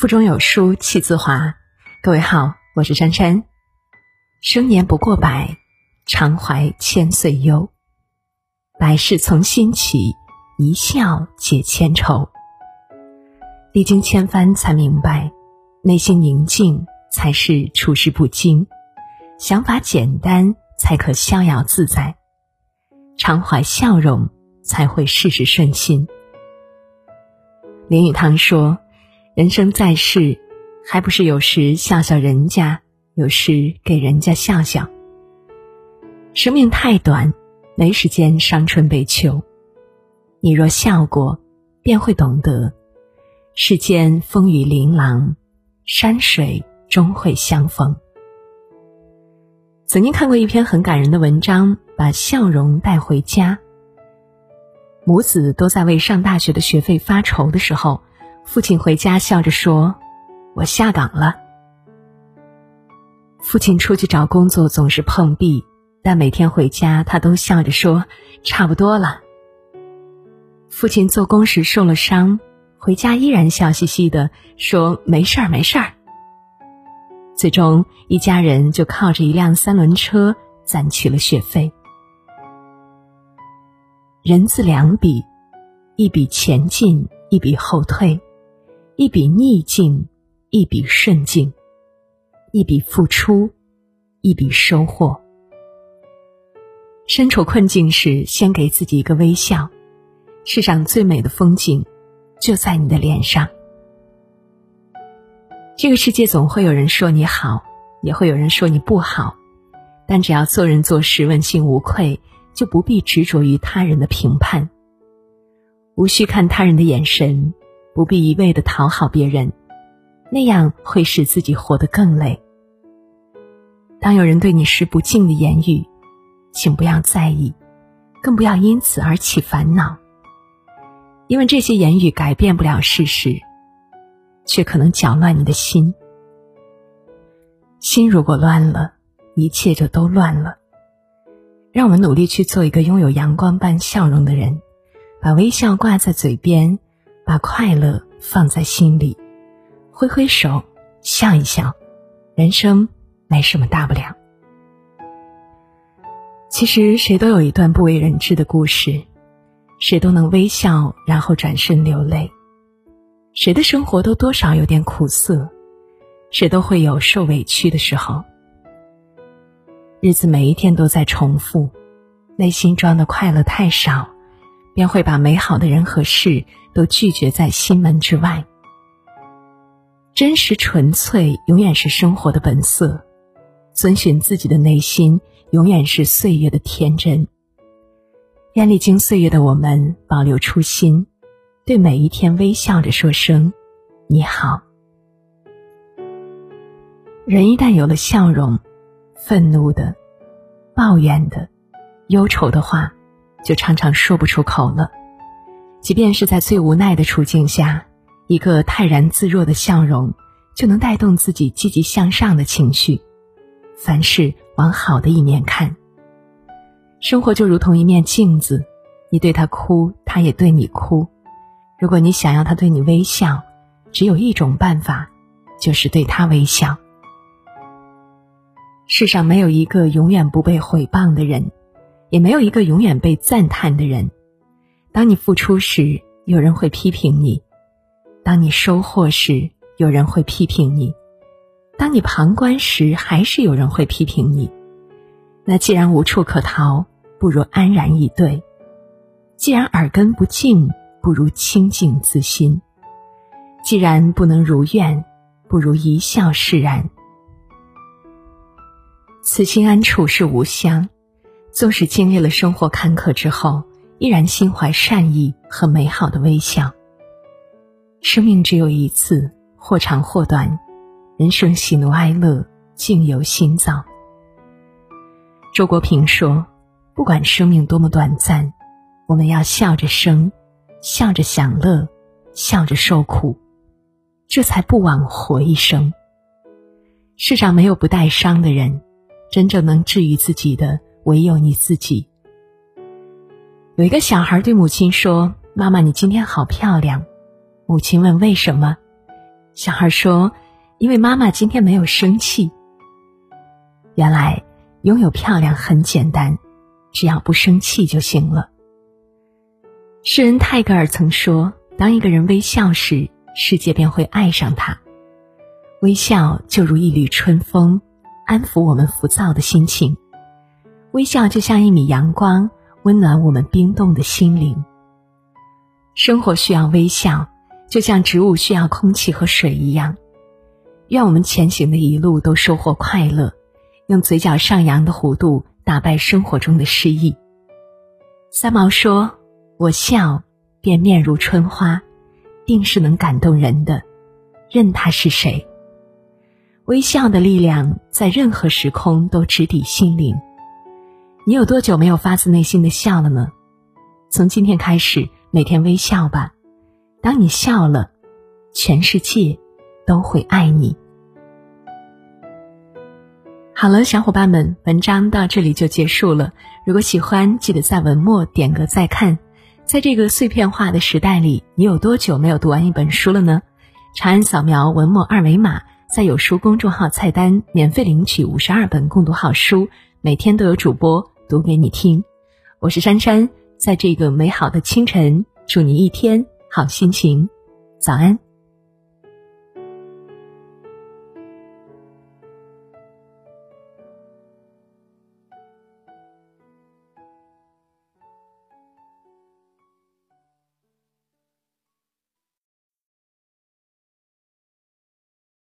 腹中有书气自华。各位好，我是珊珊。生年不过百，常怀千岁忧。百事从心起，一笑解千愁。历经千帆才明白，内心宁静才是处事不惊，想法简单才可逍遥自在，常怀笑容才会事事顺心。林语堂说。人生在世，还不是有时笑笑人家，有时给人家笑笑。生命太短，没时间伤春悲秋。你若笑过，便会懂得，世间风雨琳琅，山水终会相逢。曾经看过一篇很感人的文章，把笑容带回家。母子都在为上大学的学费发愁的时候。父亲回家笑着说：“我下岗了。”父亲出去找工作总是碰壁，但每天回家他都笑着说：“差不多了。”父亲做工时受了伤，回家依然笑嘻嘻的说：“没事儿，没事儿。”最终，一家人就靠着一辆三轮车攒起了学费。人字两笔，一笔前进，一笔后退。一笔逆境，一笔顺境；一笔付出，一笔收获。身处困境时，先给自己一个微笑。世上最美的风景，就在你的脸上。这个世界总会有人说你好，也会有人说你不好，但只要做人做事问心无愧，就不必执着于他人的评判，无需看他人的眼神。不必一味的讨好别人，那样会使自己活得更累。当有人对你施不敬的言语，请不要在意，更不要因此而起烦恼，因为这些言语改变不了事实，却可能搅乱你的心。心如果乱了，一切就都乱了。让我们努力去做一个拥有阳光般笑容的人，把微笑挂在嘴边。把快乐放在心里，挥挥手，笑一笑，人生没什么大不了。其实谁都有一段不为人知的故事，谁都能微笑，然后转身流泪。谁的生活都多少有点苦涩，谁都会有受委屈的时候。日子每一天都在重复，内心装的快乐太少，便会把美好的人和事。都拒绝在心门之外。真实纯粹永远是生活的本色，遵循自己的内心永远是岁月的天真。愿历经岁月的我们保留初心，对每一天微笑着说声你好。人一旦有了笑容，愤怒的、抱怨的、忧愁的话，就常常说不出口了。即便是在最无奈的处境下，一个泰然自若的笑容，就能带动自己积极向上的情绪。凡事往好的一面看。生活就如同一面镜子，你对他哭，他也对你哭。如果你想要他对你微笑，只有一种办法，就是对他微笑。世上没有一个永远不被毁谤的人，也没有一个永远被赞叹的人。当你付出时，有人会批评你；当你收获时，有人会批评你；当你旁观时，还是有人会批评你。那既然无处可逃，不如安然以对；既然耳根不净，不如清净自心；既然不能如愿，不如一笑释然。此心安处是吾乡。纵使经历了生活坎坷之后。依然心怀善意和美好的微笑。生命只有一次，或长或短，人生喜怒哀乐尽由心造。周国平说：“不管生命多么短暂，我们要笑着生，笑着享乐，笑着受苦，这才不枉活一生。”世上没有不带伤的人，真正能治愈自己的，唯有你自己。有一个小孩对母亲说：“妈妈，你今天好漂亮。”母亲问：“为什么？”小孩说：“因为妈妈今天没有生气。”原来拥有漂亮很简单，只要不生气就行了。诗人泰戈尔曾说：“当一个人微笑时，世界便会爱上他。微笑就如一缕春风，安抚我们浮躁的心情；微笑就像一米阳光，温暖我们冰冻的心灵。生活需要微笑，就像植物需要空气和水一样。愿我们前行的一路都收获快乐，用嘴角上扬的弧度打败生活中的失意。”三毛说。我笑，便面如春花，定是能感动人的，任他是谁。微笑的力量在任何时空都直抵心灵。你有多久没有发自内心的笑了呢？从今天开始，每天微笑吧。当你笑了，全世界都会爱你。好了，小伙伴们，文章到这里就结束了。如果喜欢，记得在文末点个再看。在这个碎片化的时代里，你有多久没有读完一本书了呢？长按扫描文末二维码，在有书公众号菜单免费领取五十二本共读好书，每天都有主播读给你听。我是珊珊，在这个美好的清晨，祝你一天好心情，早安。